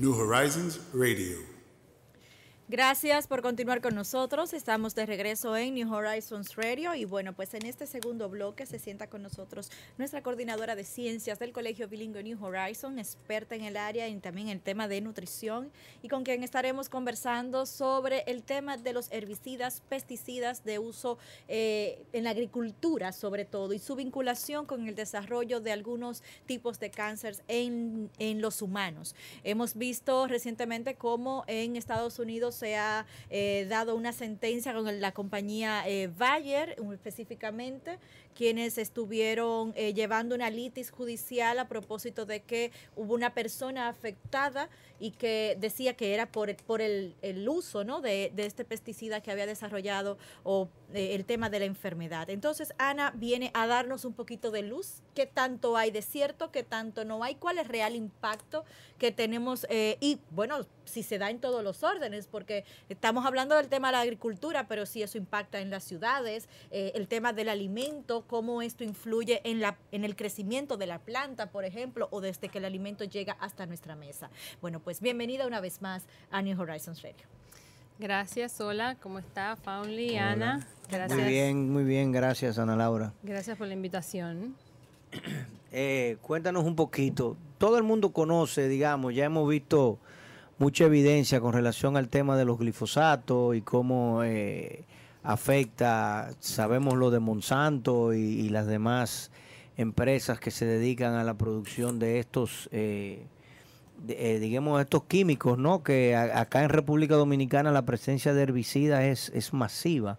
New Horizons Radio. Gracias por continuar con nosotros. Estamos de regreso en New Horizons Radio y bueno, pues en este segundo bloque se sienta con nosotros nuestra coordinadora de ciencias del Colegio Bilingüe New Horizons, experta en el área y también en el tema de nutrición y con quien estaremos conversando sobre el tema de los herbicidas, pesticidas de uso eh, en la agricultura sobre todo y su vinculación con el desarrollo de algunos tipos de cáncer en, en los humanos. Hemos visto recientemente cómo en Estados Unidos se ha eh, dado una sentencia con la compañía eh, Bayer específicamente, quienes estuvieron eh, llevando una litis judicial a propósito de que hubo una persona afectada y que decía que era por, el, uso de, este pesticida que había desarrollado o el tema de la enfermedad. Entonces, Ana viene a darnos un poquito de luz, qué tanto hay de cierto, qué tanto no hay, cuál es el real impacto que tenemos y, bueno, si se da en todos los órdenes, porque estamos hablando del tema de la agricultura, pero si eso impacta en las ciudades, eh, el tema del alimento, cómo esto influye en, la, en el crecimiento de la planta, por ejemplo, o desde que el alimento llega hasta nuestra mesa. Bueno, pues bienvenida una vez más a New Horizons Radio. Gracias, hola, ¿cómo está Faunli, Ana? Gracias. Muy bien, muy bien, gracias Ana Laura. Gracias por la invitación. Eh, cuéntanos un poquito, todo el mundo conoce, digamos, ya hemos visto mucha evidencia con relación al tema de los glifosatos y cómo eh, afecta, sabemos lo de Monsanto y, las demás empresas que se dedican a la producción de estos... Eh, eh, digamos, estos químicos, ¿no? Que acá en República Dominicana la presencia de herbicidas es masiva.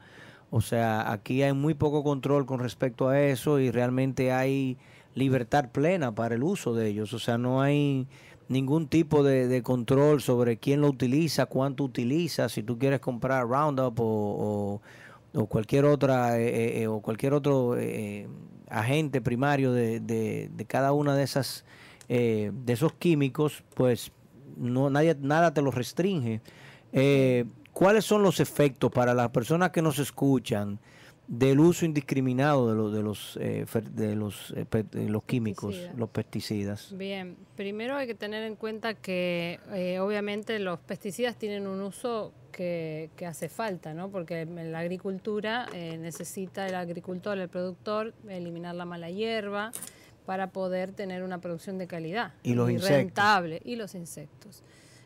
O sea, aquí hay muy poco control con respecto a eso y realmente hay libertad plena para el uso de ellos. O sea, no hay ningún tipo de, de control sobre quién lo utiliza, cuánto utiliza, si tú quieres comprar Roundup o, o, cualquier otra eh, eh, o cualquier otro eh, agente primario de, de, de cada una de esas eh, de esos químicos, pues no nadie nada te los restringe. Eh, ¿Cuáles son los efectos para las personas que nos escuchan del uso indiscriminado de, lo, de los eh, de los de los químicos, Pesticida. los pesticidas? Bien, primero hay que tener en cuenta que eh, obviamente los pesticidas tienen un uso que, que, hace falta, ¿no? Porque en la agricultura eh, necesita el agricultor, el productor, eliminar la mala hierba, para poder tener una producción de calidad y, los y insectos. rentable y los insectos.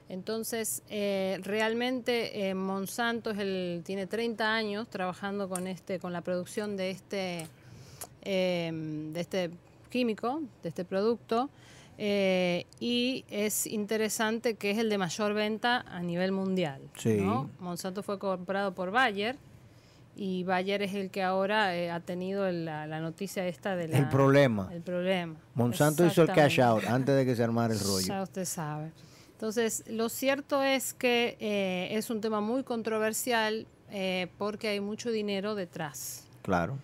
Entonces, eh, realmente eh, Monsanto es el, tiene 30 años trabajando con este, con la producción de este, eh, de este químico, de este producto, eh, y es interesante que es el de mayor venta a nivel mundial. Sí. ¿no? Monsanto fue comprado por Bayer y Bayer es el que ahora eh, ha tenido la, la, noticia esta de la, el problema. El problema. Monsanto hizo el cash out antes de que se armara el rollo. Ya usted sabe. Entonces, lo cierto es que eh, es un tema muy controversial eh, porque hay mucho dinero detrás. Claro.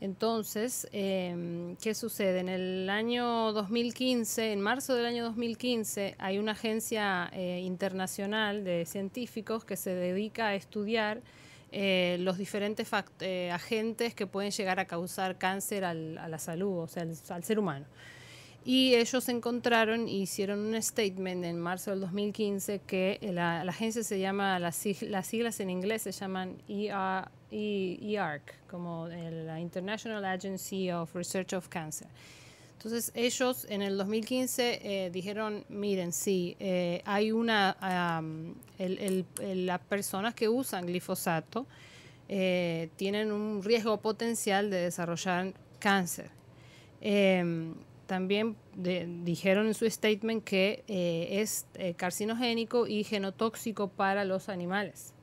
Entonces, eh, ¿qué sucede? En el año 2015, en marzo del año 2015, hay una agencia eh, internacional de científicos que se dedica a estudiar eh, los diferentes eh, agentes que pueden llegar a causar cáncer al, a la salud, o sea, al, al, ser humano. Y ellos encontraron y hicieron un statement en marzo del 2015 que la, la agencia se llama, las, sig las, siglas en inglés se llaman ER, EARC, como la International Agency of Research of Cancer. Entonces ellos en el 2015 eh, dijeron, miren, sí, eh, hay una, um, el, el, las personas que usan glifosato eh, tienen un riesgo potencial de desarrollar cáncer. También de, dijeron en su statement que es carcinogénico y genotóxico para los animales.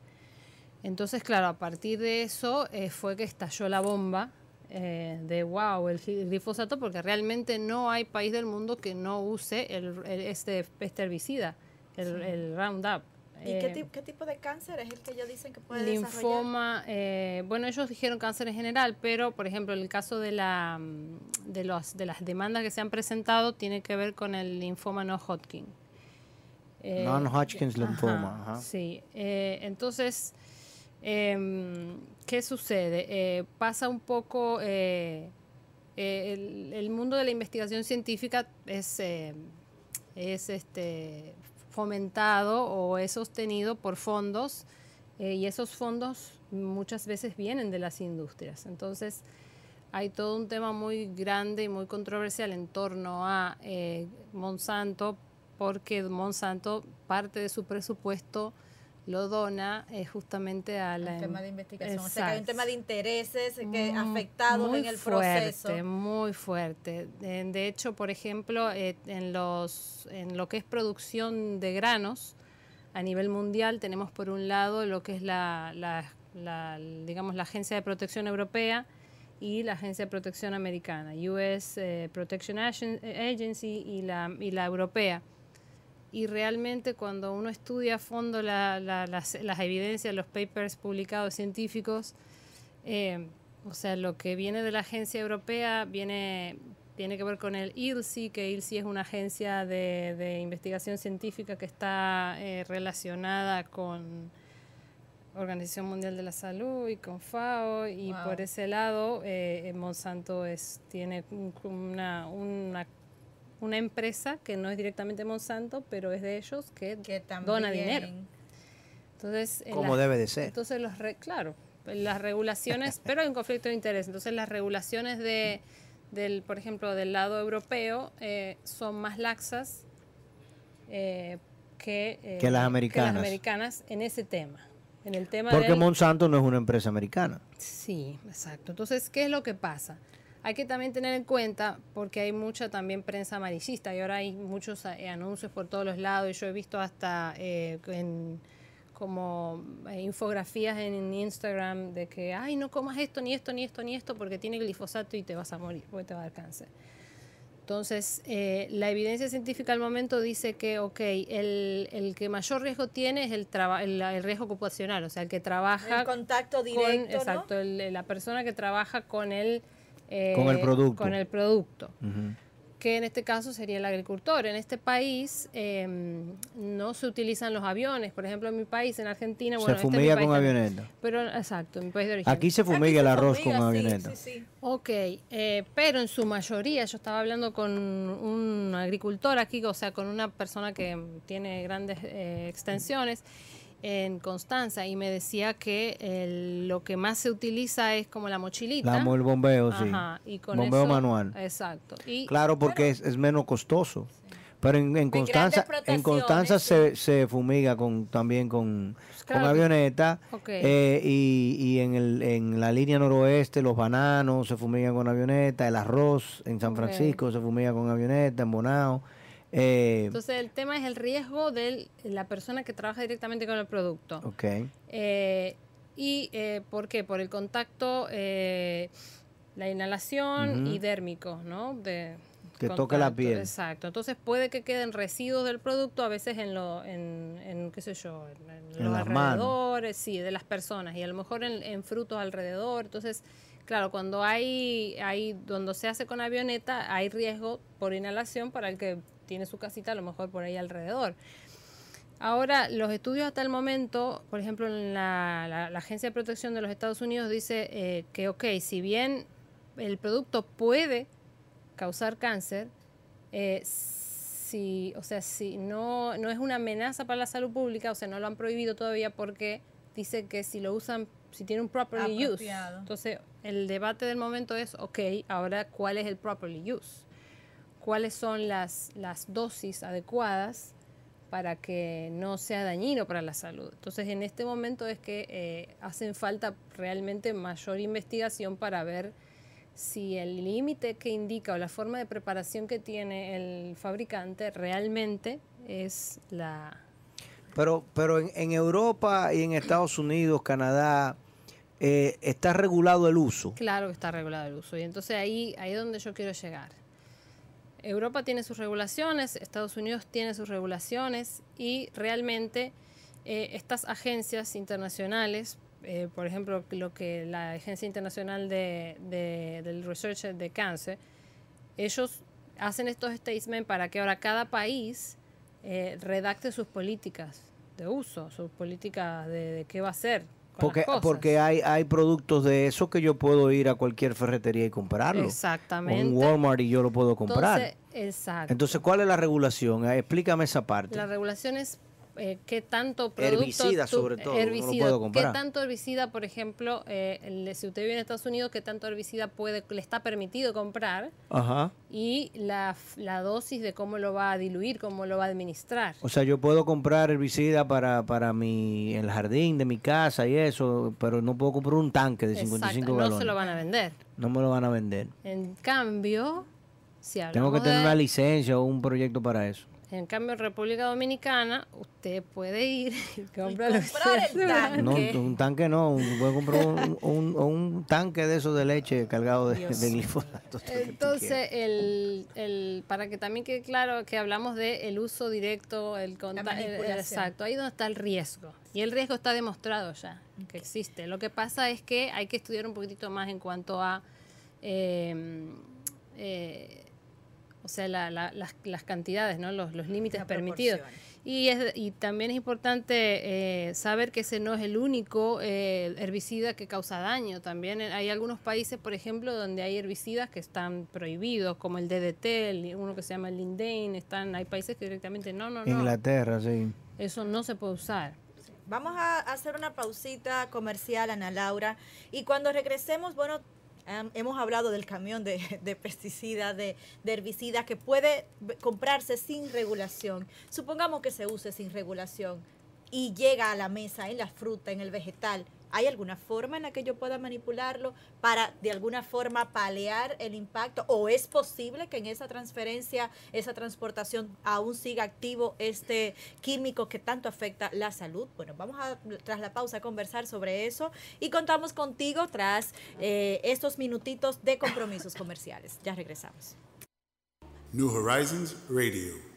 Entonces, claro, a partir de eso fue que estalló la bomba eh, de wow, el glifosato, porque realmente no hay país del mundo que no use el, el, este, este, herbicida. el, el Roundup. ¿Y qué, Eh, ti- qué tipo de cáncer es el que ellos dicen que puede desarrollar? linfoma, eh, bueno, ellos dijeron cáncer en general, pero por ejemplo, el caso de, la, mm, de, los, de las demandas que se han presentado tiene que ver con el linfoma no Hodgkin. Eh, Non-Hodgkin's ajá, ajá. Sí, eh, entonces, em, ¿qué sucede? Eh, pasa un poco, eh, eh, el, el mundo de la investigación científica es, eh, es este, fomentado o es sostenido por fondos eh, y esos fondos muchas veces vienen de las industrias. Entonces, hay todo un tema muy grande y muy controversial en torno a eh, Monsanto, porque Monsanto parte de su presupuesto lo dona eh, justamente a la... Un tema de em- investigación. O sea, que hay un tema de intereses que Mm, afectados muy en el fuerte, proceso. Muy fuerte. De, de hecho, por ejemplo, eh, en, los, en lo que es producción de granos, a nivel mundial tenemos por un lado lo que es la, la- la, digamos, la Agencia de Protección Europea y la Agencia de Protección Americana, US eh, Protection Agen- Agency y la, y la Europea. Y realmente cuando uno estudia a fondo la- la- las, las evidencias, los papers publicados científicos, eh, o sea, lo que viene de la agencia europea viene, tiene que ver con el ILSI, que ILSI es una agencia de, de investigación científica que está eh, relacionada con Organización Mundial de la Salud y con FAO, y Wow. por ese lado eh, Monsanto es, tiene un- una, una, una empresa que no es directamente Monsanto, pero es de ellos que, que también dona dinero. Entonces, en Como debe de ser. entonces, los re- claro, las regulaciones, pero hay un conflicto de interés. Entonces, las regulaciones de, del, por ejemplo, del lado europeo eh, son más laxas eh, que, eh, Que las americanas. americanas en ese tema. En el tema Porque del- Monsanto no es una empresa americana. Sí, exacto. Entonces, ¿qué es lo que pasa? Hay que también tener en cuenta, porque hay mucha también prensa amarillista y ahora hay muchos eh, anuncios por todos los lados y yo he visto hasta eh, en, como eh, infografías en Instagram de que, ay, no comas esto, ni esto, ni esto, ni esto, porque tiene glifosato y te vas a morir, porque te va a dar cáncer. Entonces, eh, la evidencia científica al momento dice que, ok, el, el que mayor riesgo tiene es el, traba- el, el riesgo ocupacional, o sea, el que trabaja El contacto con- directo, ¿no? exacto, el- la persona que trabaja con el, eh, Con el producto. Con el producto, que en este caso sería el agricultor. En este país eh, no se utilizan los aviones. Por ejemplo, en mi país, en Argentina, bueno, se este es fumiga con también. avioneta. Pero, exacto, en mi país de origen. Aquí se Aquí fumiga se el arroz con fumiga, sí, avioneta. sí, sí. Ok, eh, pero en su mayoría, yo estaba hablando con un agricultor aquí, o sea, con una persona que tiene grandes eh, extensiones en Constanza y me decía que el- lo que más se utiliza es como la mochilita. La, el bombeo, sí. Ajá, y con bombeo eso- manual. Exacto. Y Claro, porque es, es menos costoso. Pero en, en Constanza, en Constanza se, se fumiga con también con, claro. con avioneta eh, y, y en, el, en la línea noroeste los bananos se fumigan con avioneta, el arroz en San. Francisco se fumiga con avioneta, en Bonao. Eh, entonces el tema es el riesgo de la persona que trabaja directamente con el producto. ok. Eh, ¿Y eh, por qué? Por el contacto, eh, la inhalación y dérmico, ¿no? De Que toque la contacto, piel. Exacto. Entonces puede que queden residuos del producto a veces en, lo, en, en, qué sé yo, en, en En los manos. alrededores, sí, de las personas y a lo mejor en, en frutos alrededor. Entonces, claro, cuando hay, hay, donde se hace con avioneta, hay riesgo por inhalación para el que tiene su casita a lo mejor por ahí alrededor. Ahora, los estudios hasta el momento, por ejemplo, en la, la- la Agencia de Protección de los Estados Unidos dice eh, que, ok, si bien el producto puede causar cáncer, eh, si, o sea, si no, no es una amenaza para la salud pública, o sea, no lo han prohibido todavía porque dice que si lo usan, si tiene un properly use. Entonces, el debate del momento es, ok, ahora, ¿cuál es el properly use? ¿Cuáles son las, las dosis adecuadas? para que no sea dañino para la salud. Entonces, en este momento es que eh, hacen falta realmente mayor investigación para ver si el límite que indica o la forma de preparación que tiene el fabricante realmente es la... Pero, pero en, en Europa y en Estados Unidos, Canadá, eh, está regulado el uso. Claro que está regulado el uso. Y entonces ahí, ahí es donde yo quiero llegar. Europa tiene sus regulaciones, Estados Unidos tiene sus regulaciones y realmente eh, estas agencias internacionales, eh, por ejemplo, lo que la Agencia Internacional de, de- del Research de Cáncer, ellos hacen estos statements para que ahora cada país eh, redacte sus políticas de uso, sus políticas de, de qué va a hacer. Con Porque, las cosas. porque hay, hay productos de eso que yo puedo ir a cualquier ferretería y comprarlo. O Exactamente. un Walmart y yo lo puedo comprar. Entonces, exacto. Entonces, ¿cuál es la regulación? Explícame esa parte. La regulación es eh, qué tanto producto... Herbicida, tú- sobre todo, no herbicida. ¿Qué tanto herbicida, por ejemplo, eh, si usted vive en Estados Unidos, qué tanto herbicida puede le está permitido comprar Ajá. y la, la dosis de cómo lo va a diluir, cómo lo va a administrar. O sea, yo puedo comprar herbicida para, para mi, el jardín de mi casa y eso, pero no puedo comprar un tanque de 55 Exacto, no galones. se lo van a vender. No me lo van a vender. En cambio, si Tengo que tener de- una licencia o un proyecto para eso. En cambio, en República Dominicana, usted puede ir y comprar, sea el gana. No, un tanque no, un- puedo comprar un, un- un tanque de esos de leche cargado de, de glifosato. Entonces, el, el, para que también quede claro que hablamos de el uso directo, el contacto, exacto, ahí donde está el riesgo. Y el riesgo está demostrado ya, que existe. Lo que pasa es que hay que estudiar un poquitito más en cuanto a, eh, eh, o sea, la- la- las, las cantidades, ¿no? los, los límites permitidos. Y, es, y también es importante eh, saber que ese no es el único eh, herbicida que causa daño. También hay algunos países, por ejemplo, donde hay herbicidas que están prohibidos, como el DDT, el- uno que se llama el Lindane. Están, hay países que directamente no, no, no. Inglaterra, sí. Eso no se puede usar. Vamos a hacer una pausita comercial, Ana Laura. Y cuando regresemos, bueno, hemos hablado del camión de, pesticidas, de, de herbicidas que puede comprarse sin regulación. Supongamos que se use sin regulación y llega a la mesa en la fruta, en el vegetal. ¿Hay alguna forma en la que yo pueda manipularlo para de alguna forma paliar el impacto? ¿O es posible que en esa transferencia, esa transportación aún siga activo este químico que tanto afecta la salud? Bueno, vamos a tras la pausa conversar sobre eso y contamos contigo tras eh, estos minutitos de compromisos comerciales. Ya regresamos. New Horizons Radio.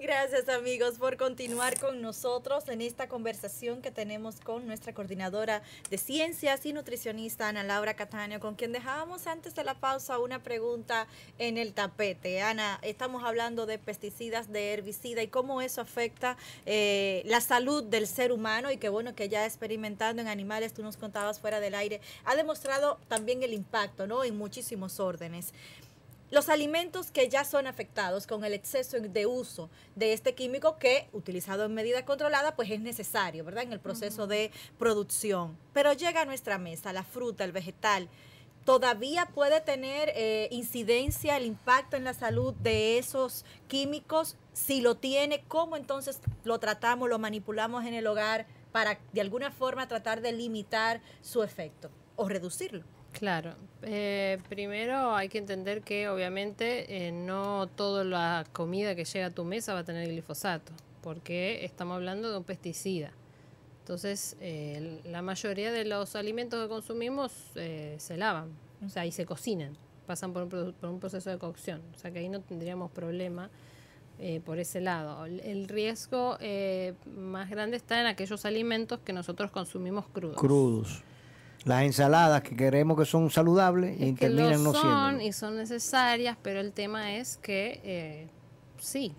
Gracias amigos por continuar con nosotros en esta conversación que tenemos con nuestra coordinadora de ciencias y nutricionista Ana Laura Cataño, con quien dejábamos antes de la pausa una pregunta en el tapete. Ana, estamos hablando de pesticidas, de herbicida y cómo eso afecta eh, la salud del ser humano y que bueno que ya experimentando en animales, tú nos contabas fuera del aire, ha demostrado también el impacto, ¿no? En muchísimos órdenes. Los alimentos que ya son afectados con el exceso de uso de este químico que, utilizado en medida controlada, pues es necesario, ¿verdad? En el proceso de producción. Pero llega a nuestra mesa la fruta, el vegetal. ¿Todavía puede tener eh, incidencia el impacto en la salud de esos químicos? Si lo tiene, ¿cómo entonces lo tratamos, lo manipulamos en el hogar para de alguna forma tratar de limitar su efecto o reducirlo? Claro. Eh, primero hay que entender que obviamente eh, no toda la comida que llega a tu mesa va a tener glifosato, porque estamos hablando de un pesticida. Entonces, eh, la mayoría de los alimentos que consumimos eh, se lavan, o sea, y se cocinan, pasan por un, por un proceso de cocción, o sea que ahí no tendríamos problema por ese lado. El, riesgo más grande está en aquellos alimentos que nosotros consumimos crudos. Crudos. Las ensaladas que queremos que son saludables y terminan no son siendo. y son necesarias, pero el tema es que eh, sí,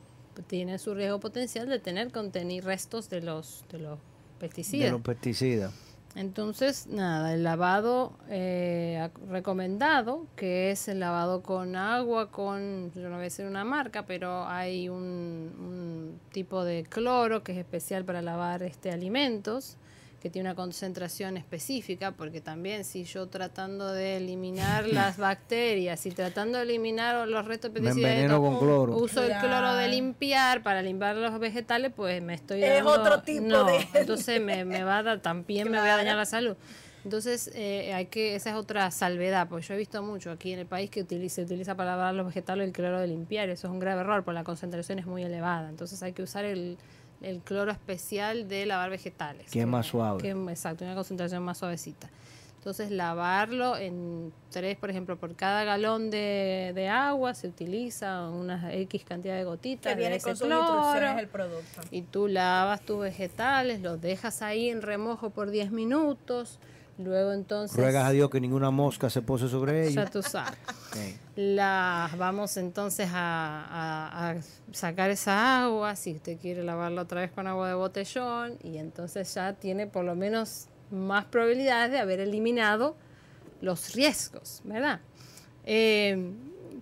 tienen su riesgo potencial de tener contenir restos de los, de los pesticidas. De los pesticidas. Entonces, nada, el lavado eh, recomendado, que es el lavado con agua, con, yo no voy a decir una marca, pero hay un, un tipo de cloro que es especial para lavar este alimentos, que tiene una concentración específica, porque también si yo tratando de eliminar las bacterias y tratando de eliminar los restos de pesticidas, con cloro. uso el cloro de limpiar para limpiar los vegetales, pues me estoy Es dando... otro tipo no, de- entonces me, me va a dar, también me voy a dañar la salud. Entonces, eh, hay que, esa es otra salvedad, porque yo he visto mucho aquí en el país que utiliza, se utiliza para lavar los vegetales el cloro de limpiar, eso es un grave error, porque la concentración es muy elevada. Entonces hay que usar el, el cloro especial de lavar vegetales. Que es más suave. que- exacto, una concentración más suavecita. Entonces lavarlo en tres, por ejemplo, por cada galón de, de agua se utiliza una X cantidad de gotitas Que viene de ese con sus cloro. el producto. Y tú lavas tus vegetales, los dejas ahí en remojo por 10 minutos. Luego entonces... Ruegas a Dios que ninguna mosca se pose sobre Ya ella. tú sabes. Sí. Las vamos entonces a, a- a sacar esa agua, si usted quiere lavarla otra vez con agua de botellón, y entonces ya tiene por lo menos más probabilidades de haber eliminado los riesgos, ¿verdad? Eh,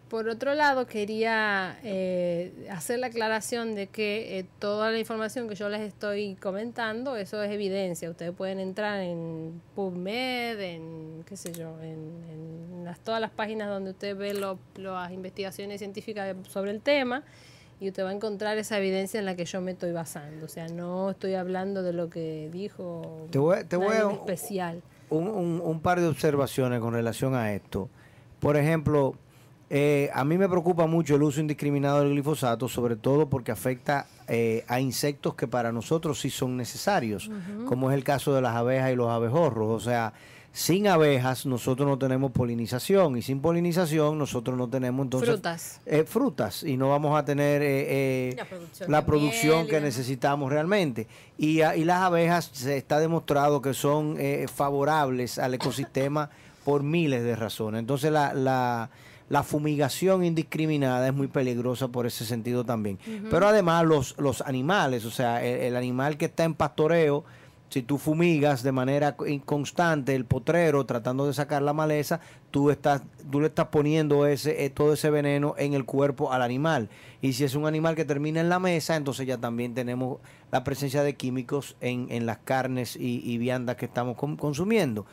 por otro lado, quería eh, hacer la aclaración de que eh, toda la información que yo les estoy comentando, eso es evidencia. Ustedes pueden entrar en PubMed, en qué sé yo, en, en las, todas las páginas donde usted ve lo- las investigaciones científicas sobre el tema y usted va a encontrar esa evidencia en la que yo me estoy basando. O sea, no estoy hablando de lo que dijo Te voy, te voy a especial. un, un- un par de observaciones con relación a esto. Por ejemplo, eh, a mí me preocupa mucho el uso indiscriminado del glifosato, sobre todo porque afecta eh, a insectos que para nosotros sí son necesarios, como es el caso de las abejas y los abejorros. O sea, sin abejas nosotros no tenemos polinización y sin polinización nosotros no tenemos entonces Frutas. eh, frutas y no vamos a tener eh, eh, La producción la producción miel que necesitamos realmente. Y, a- y las abejas se está demostrado que son eh, favorables al ecosistema por miles de razones. Entonces la, la, la fumigación indiscriminada es muy peligrosa por ese sentido también. Pero además los, los animales, o sea, el, el animal que está en pastoreo, si tú fumigas de manera co- constante el potrero tratando de sacar la maleza, tú estás tú le estás poniendo ese eh, todo ese veneno en el cuerpo al animal. Y si es un animal que termina en la mesa, entonces ya también tenemos la presencia de químicos en, en las carnes y, y viandas que estamos consumiendo.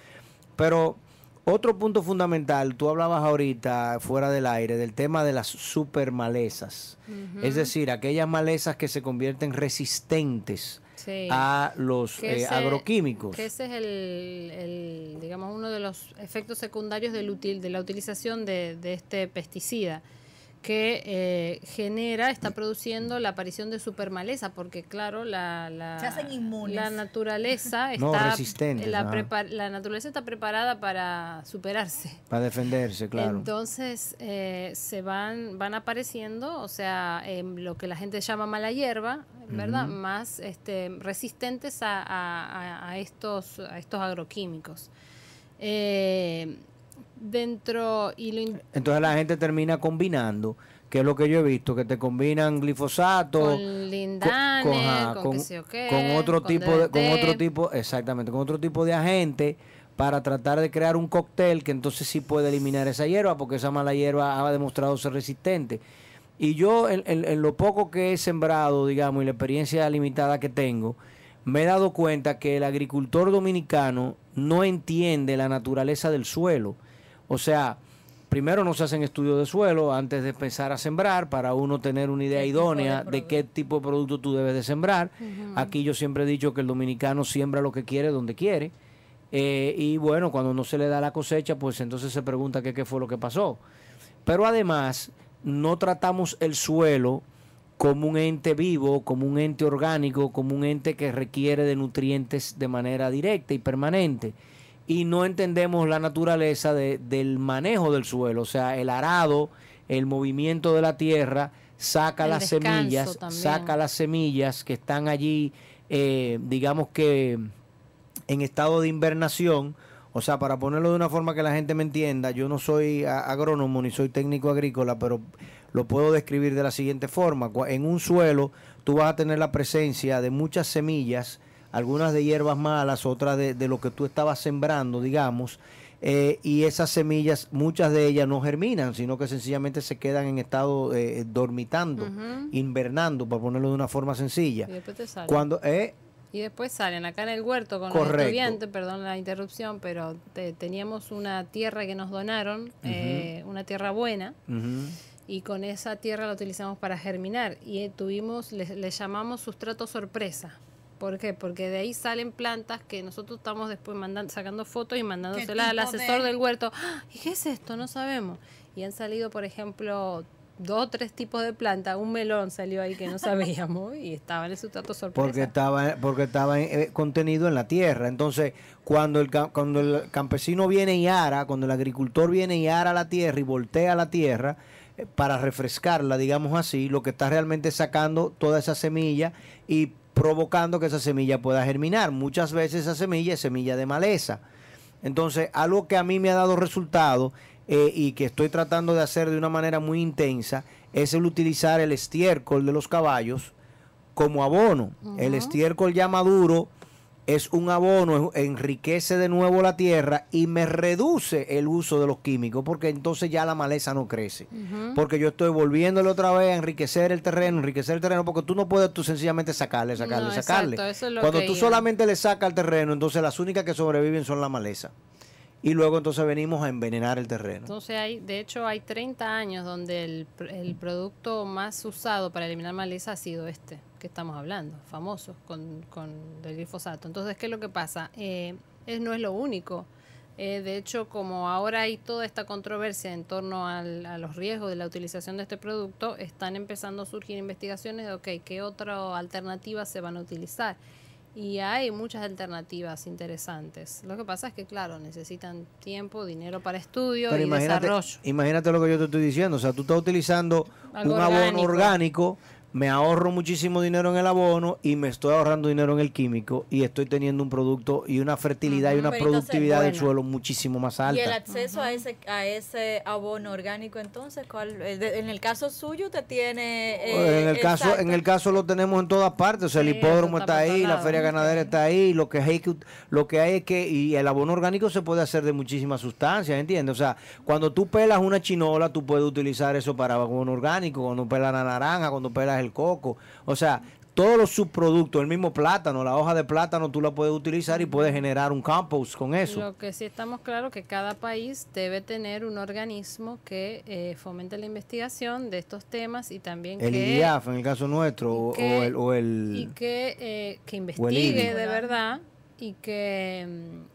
Pero otro punto fundamental, tú hablabas ahorita fuera del aire del tema de las super malezas. Es decir, aquellas malezas que se convierten resistentes Sí. a los eh, ese- agroquímicos. Que ese es el, el, digamos, uno de los efectos secundarios del util, de la utilización de, de este pesticida que eh, genera, está produciendo la aparición de supermaleza, porque claro, la, la, Se hacen inmunes. la naturaleza No, está, resistentes, la, naturaleza está preparada para superarse. Para defenderse, claro. Entonces eh, se van van apareciendo, o sea, em, lo que la gente llama mala hierba, ¿verdad? Más este, resistentes a, a- a- a estos a estos agroquímicos. Eh, dentro y lo in- Entonces la gente termina combinando, que es lo que yo he visto, que te combinan glifosato con lindane, con, otro tipo de, con otro tipo, exactamente, con otro tipo de agente para tratar de crear un cóctel que entonces sí puede eliminar esa hierba, porque esa mala hierba ha demostrado ser resistente. Y yo, en, en- en lo poco que he sembrado, digamos, y la experiencia limitada que tengo, me he dado cuenta que el agricultor dominicano no entiende la naturaleza del suelo. O sea, primero no se hacen estudios de suelo antes de empezar a sembrar para uno tener una idea ¿Qué tipo de idónea de, qué tipo de producto tú debes de sembrar. Aquí yo siempre he dicho que el dominicano siembra lo que quiere donde quiere. Eh, y bueno, cuando no se le da la cosecha, pues entonces se pregunta qué, qué fue lo que pasó. Pero además, no tratamos el suelo como un ente vivo, como un ente orgánico, como un ente que requiere de nutrientes de manera directa y permanente. Y no entendemos la naturaleza de- del manejo del suelo, o sea, el arado, el movimiento de la tierra, saca El las semillas, también. saca las semillas que están allí, eh, digamos que en estado de invernación. O sea, para ponerlo de una forma que la gente me entienda, yo no soy agrónomo ni soy técnico agrícola, pero lo puedo describir de la siguiente forma. En un suelo tú vas a tener la presencia de muchas semillas, algunas de hierbas malas, otras de, de lo que tú estabas sembrando, digamos, eh, y esas semillas, muchas de ellas no germinan, sino que sencillamente se quedan en estado eh, dormitando, invernando, por ponerlo de una forma sencilla. Y después te sale. Cuando, eh, Y después salen acá en el huerto con Correcto. los estudiantes, perdón la interrupción, pero te- teníamos una tierra que nos donaron, eh, una tierra buena, y con esa tierra la utilizamos para germinar. Y tuvimos, le, le llamamos sustrato sorpresa. ¿Por qué? Porque de ahí salen plantas que nosotros estamos después mandando, sacando fotos y mandándoselas al asesor de- del huerto. ¡Ah! ¿Y qué es esto? No sabemos. Y han salido, por ejemplo, dos o tres tipos de planta, un melón salió ahí que no sabíamos y estaba en el sustrato sorpresa. Porque estaba, porque estaba eh, contenido en la tierra. Entonces, cuando el, cuando el campesino viene y ara, cuando el agricultor viene y ara la tierra y voltea la tierra eh, para refrescarla, digamos así, lo que está realmente es sacando toda esa semilla y provocando que esa semilla pueda germinar. Muchas veces esa semilla es semilla de maleza. Entonces, algo que a mí me ha dado resultado eh, y que estoy tratando de hacer de una manera muy intensa es el utilizar el estiércol de los caballos como abono. El estiércol ya maduro es un abono, enriquece de nuevo la tierra y me reduce el uso de los químicos porque entonces ya la maleza no crece. Porque yo estoy volviéndole otra vez a enriquecer el terreno, enriquecer el terreno, porque tú no puedes tú sencillamente sacarle, sacarle, No, sacarle. exacto, eso es lo Cuando que tú iba. solamente le sacas al terreno, entonces las únicas que sobreviven son la maleza. Y luego entonces venimos a envenenar el terreno. Entonces hay, de hecho hay 30 años donde el, el producto más usado para eliminar maleza ha sido este que estamos hablando, famoso, con, con el glifosato. Entonces, ¿qué es lo que pasa? Eh, es, no es lo único. Eh, de hecho, como ahora hay toda esta controversia en torno a los riesgos de la utilización de este producto, están empezando a surgir investigaciones de, ok, ¿qué otras alternativas se van a utilizar? Y hay muchas alternativas interesantes. Lo que pasa es que, claro, necesitan tiempo, dinero para estudio Pero y imagínate, desarrollo. imagínate lo que yo te estoy diciendo. O sea, tú estás utilizando Algo un abono orgánico. Me ahorro muchísimo dinero en el abono y me estoy ahorrando dinero en el químico y estoy teniendo un producto y una fertilidad y una entonces, productividad del suelo muchísimo más Y el alta. acceso a ese a ese abono orgánico, entonces, ¿cuál? Eh, en el caso suyo, usted tiene... eh, en el caso en el caso lo tenemos en todas partes o sea el hipódromo está ahí la feria ganadera está ahí lo que hay que lo que hay es que y el abono orgánico se puede hacer de muchísimas sustancias ¿entiendes? o sea cuando tú pelas una chinola tú puedes utilizar eso para abono orgánico cuando pelas la naranja cuando pelas el coco. O sea todos los subproductos el mismo plátano la hoja de plátano tú la puedes utilizar y puedes generar un compost con eso. Lo que sí estamos claros que cada país debe tener un organismo que eh, fomente la investigación de estos temas y también el que IDIAF en el caso nuestro o, y que- o el, o el- y que, eh, que el investigue de verdad y que mm,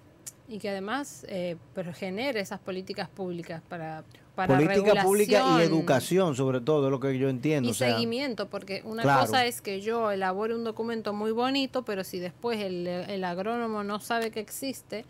y que además eh, genere esas políticas públicas para para política pública y educación sobre todo es lo que yo entiendo y o sea, seguimiento, porque una Claro. cosa es que yo elabore un documento muy bonito, pero si después el, el agrónomo no sabe que existe,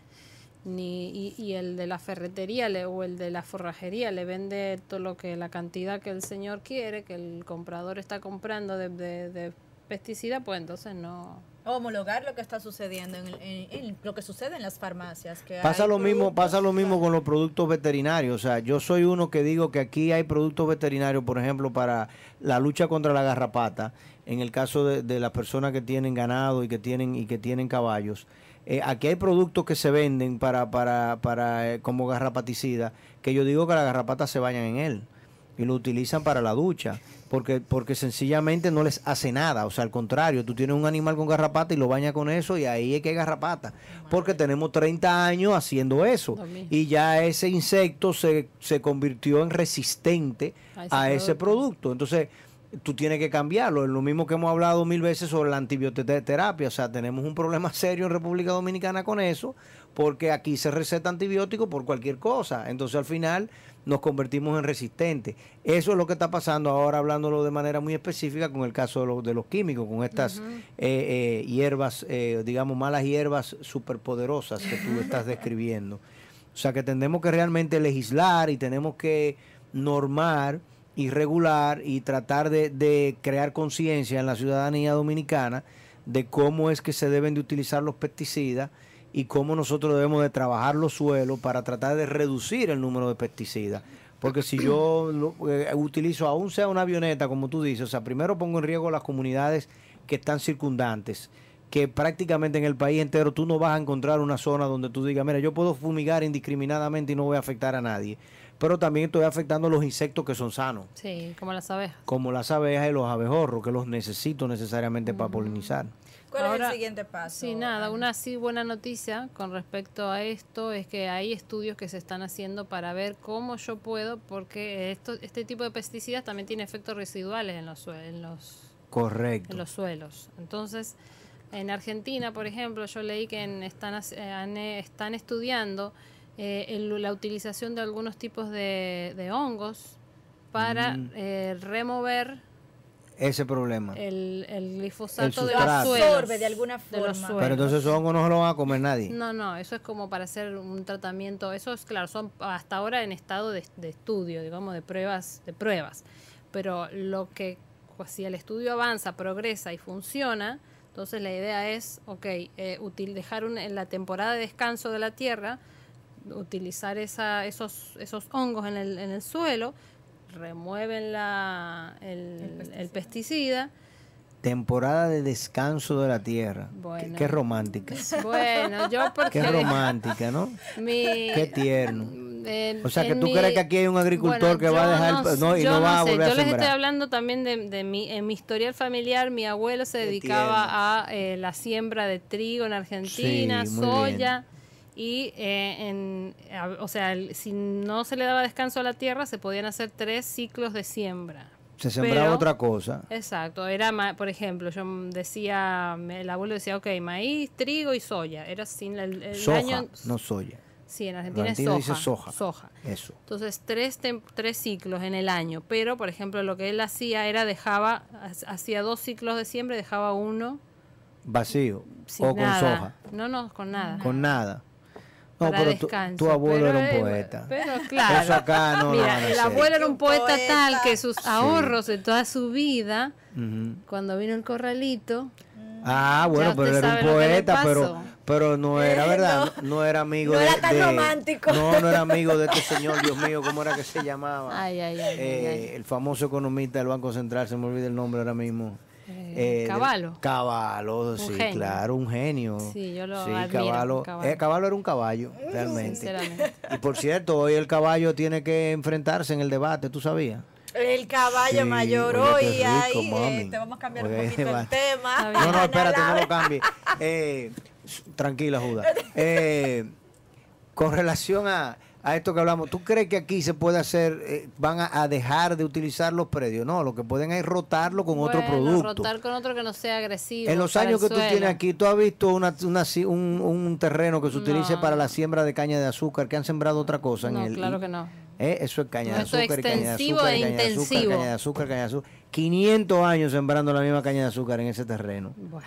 ni y, y el de la ferretería le, o el de la forrajería le vende todo lo que la cantidad que el señor quiere, que el comprador está comprando de, de, de pesticida, pues entonces no. homologar lo que está sucediendo en, el- en- en lo que sucede en las farmacias que Pasa lo mismo, pasa lo mismo con los productos veterinarios. O sea, yo soy uno que digo que aquí hay productos veterinarios, por ejemplo, para la lucha contra la garrapata. En el caso de, de las personas que tienen ganado y que tienen y que tienen caballos, eh, aquí hay productos que se venden para para para eh, como garrapaticida, que yo digo que las garrapatas se bañan en él y lo utilizan para la ducha, porque porque sencillamente no les hace nada, o sea, al contrario, tú tienes un animal con garrapata y lo bañas con eso y ahí es que hay garrapata, porque tenemos 30 años haciendo eso. Y ya ese insecto se, se convirtió en resistente A ese a ese producto. producto, entonces tú tienes que cambiarlo, es lo mismo que hemos hablado mil veces sobre la antibioterapia, o sea, tenemos un problema serio en República Dominicana con eso, porque aquí se receta antibiótico por cualquier cosa, entonces al final nos convertimos en resistentes. Eso es lo que está pasando ahora, hablándolo de manera muy específica con el caso de, los- de los químicos, con estas eh, eh, hierbas, eh, digamos, malas hierbas superpoderosas que tú estás describiendo. O sea que tenemos que realmente legislar y tenemos que normar y regular y tratar de, de crear conciencia en la ciudadanía dominicana de cómo es que se deben de utilizar los pesticidas y cómo nosotros debemos de trabajar los suelos para tratar de reducir el número de pesticidas. Porque si yo lo- eh, utilizo, aún sea una avioneta, como tú dices, o sea, primero pongo en riesgo las comunidades que están circundantes, que prácticamente en el país entero tú no vas a encontrar una zona donde tú digas, mira, yo puedo fumigar indiscriminadamente y no voy a afectar a nadie. Pero también estoy afectando a los insectos que son sanos, Sí, como las abejas. como las abejas y los abejorros, que los necesito necesariamente para polinizar. ¿Cuál es el siguiente paso? Sí, nada, Ana? una sí buena noticia con respecto a esto es que hay estudios que se están haciendo para ver cómo yo puedo, porque esto, este tipo de pesticidas también tiene efectos residuales en los, sue- en los, Correcto. en los suelos. Entonces, en Argentina, por ejemplo, yo leí que en- están, eh, eh, están estudiando eh, el- la utilización de algunos tipos de, de hongos para Mm. eh, remover Ese problema. el, el glifosato de los Lo suelos. absorbe de alguna de los forma. Pero entonces esos hongos no se lo van a comer nadie. No, no, eso es como para hacer un tratamiento, eso es claro, son hasta ahora en estado de, de estudio, digamos, de pruebas, de pruebas. Pero lo que, pues, si el estudio avanza, progresa y funciona, entonces la idea es, ok, eh, util- dejar un- en la temporada de descanso de la tierra, utilizar esa, esos, esos hongos en el, en el suelo, remueven la, el, el pesticida. Temporada de descanso de la tierra. Qué- Bueno. Qué, romántica. Bueno, yo porque... Qué romántica, ¿no? mi- Qué tierno. Eh, O sea, que tú mi- crees que aquí hay un agricultor que va a dejar el- no, y yo no va a sé, volver a Yo les estoy hablando también de, de mi, en mi historial familiar, mi abuelo se dedicaba a eh, la siembra de trigo en Argentina, Sí, muy soya, y eh, en, o sea, si no se le daba descanso a la tierra, se podían hacer tres ciclos de siembra. Se sembraba Pero- otra cosa. Exacto, era, por ejemplo, yo decía, el abuelo decía, ok, maíz, trigo y soya, era sin el, el Soja, año... no soya. Sí, en Argentina Argentina es dice soja. soja. Eso. Entonces, tres, tres ciclos en el año. Pero, por ejemplo, lo que él hacía era dejaba, ha- hacía dos ciclos de siembra y dejaba uno Vacío. sin o con soja. No, no, con nada. Con nada. No, para pero tu, descanso. tu abuelo Pero, era un poeta. Pero claro. Eso acá no lo Mira, van a el abuelo era un poeta, poeta. tal que sus ahorros de toda su vida, cuando vino el corralito, Ah, bueno, pero era un poeta, pero pero no era Eh, verdad, no, era amigo no de, era tan de- romántico. No, no era amigo de este señor, Dios mío, ¿cómo era que se llamaba? Ay, ay, ay, Eh, ay, ay. El famoso economista del Banco Central, se me olvida el nombre ahora mismo. Eh, Eh, Caballo. Caballo, sí, genio. claro, un genio. Sí, yo lo Sí, admiro, Caballo, Caballo. eh, Caballo era un caballo, realmente. Sinceramente. Y por cierto, hoy el caballo tiene que enfrentarse en el debate, ¿tú sabías? El caballo Sí, mayor hoy, rico, ahí, eh, te vamos a cambiar Oye, un poquito va. el tema. No, no, espérate, no lo cambie. Eh, s- tranquila, Judas. Eh, con relación a, a esto que hablamos, ¿tú crees que aquí se puede hacer, eh, van a, a dejar de utilizar los predios? No, lo que pueden es rotarlo con otro producto. rotar con otro que no sea agresivo. En los años que tú suelo. tienes aquí, ¿tú has visto una, una si- un, un terreno que se utilice No. para la siembra de caña de azúcar, que han sembrado otra cosa? en No, el, claro que no. Eh, Eso es caña de azúcar, y caña de azúcar, e caña de azúcar, intensivo. caña de azúcar, caña de azúcar. 500 años sembrando la misma caña de azúcar en ese terreno. Bueno,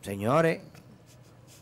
Señores,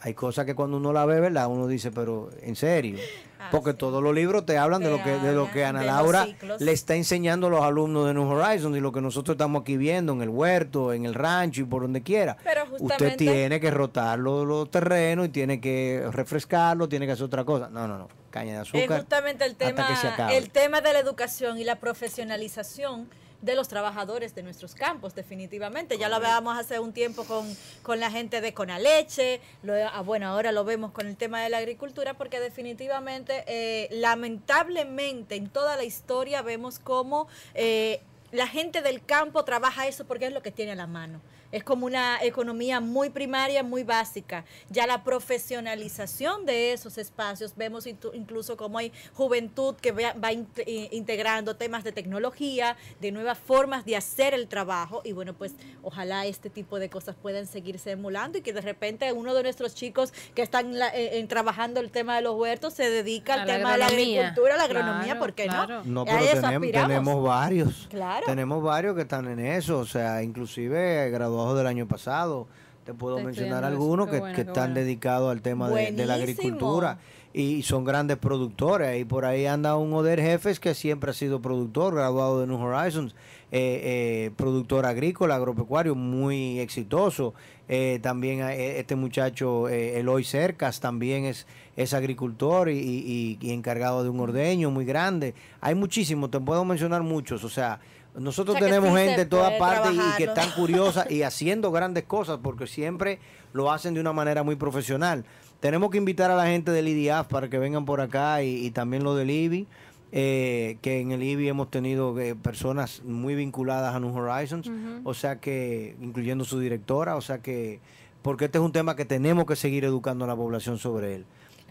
hay cosas que cuando uno la ve, ¿verdad? Uno dice, pero en serio. Porque todos los libros te hablan de lo que de lo que Ana Laura le está enseñando a los alumnos de New Horizons y lo que nosotros estamos aquí viendo en el huerto, en el rancho y por donde quiera. Pero Usted justamente- tiene que rotar los, los terrenos y tiene que refrescarlo, tiene que hacer otra cosa. No, no, no. Caña de Es azúcar. justamente el tema, el tema de la educación y la profesionalización de los trabajadores de nuestros campos, definitivamente. Ya lo hablábamos hace un tiempo con, con la gente de Conaleche, lo, ah, bueno, ahora lo vemos con el tema de la agricultura, porque definitivamente, eh, lamentablemente, en toda la historia vemos cómo eh, la gente del campo trabaja eso porque es lo que tiene a la mano. Es como una economía muy primaria, muy básica. Ya la profesionalización de esos espacios, vemos incluso como hay juventud que va eh, integrando temas de tecnología, de nuevas formas de hacer el trabajo. Y bueno, pues ojalá este tipo de cosas puedan seguirse emulando y que de repente uno de nuestros chicos que están la- eh, en- trabajando el tema de los huertos se dedica al tema de la agricultura, la agronomía, Claro, ¿por qué claro. no? No, pero eso tenemos, tenemos varios. Claro. Tenemos varios que están en eso, o sea, inclusive graduados del año pasado. Te puedo mencionar algunos que, bueno, que qué están bueno. dedicados al tema de, de la agricultura y son grandes productores. Y por ahí anda un Oder Jefes que siempre ha sido productor, graduado de New Horizons, eh, eh, productor agrícola, agropecuario, muy exitoso. Eh, también eh, este muchacho, eh, Eloy Cercas, también es, es agricultor y, y- y encargado de un ordeño muy grande. Hay muchísimos, te puedo mencionar muchos. O sea, nosotros O sea que tenemos sí gente de todas partes y- que están curiosas y haciendo grandes cosas porque siempre lo hacen de una manera muy profesional. Tenemos que invitar a la gente del IDIAF para que vengan por acá y, y también lo del IBI, eh, que en el IBI hemos tenido eh, personas muy vinculadas a New Horizons, o sea que, incluyendo su directora, o sea que, porque este es un tema que tenemos que seguir educando a la población sobre él.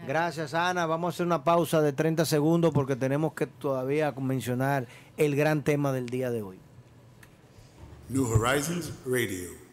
Gracias, Ana. Vamos a hacer una pausa de 30 segundos porque tenemos que todavía mencionar el gran tema del día de hoy. New Horizons Radio.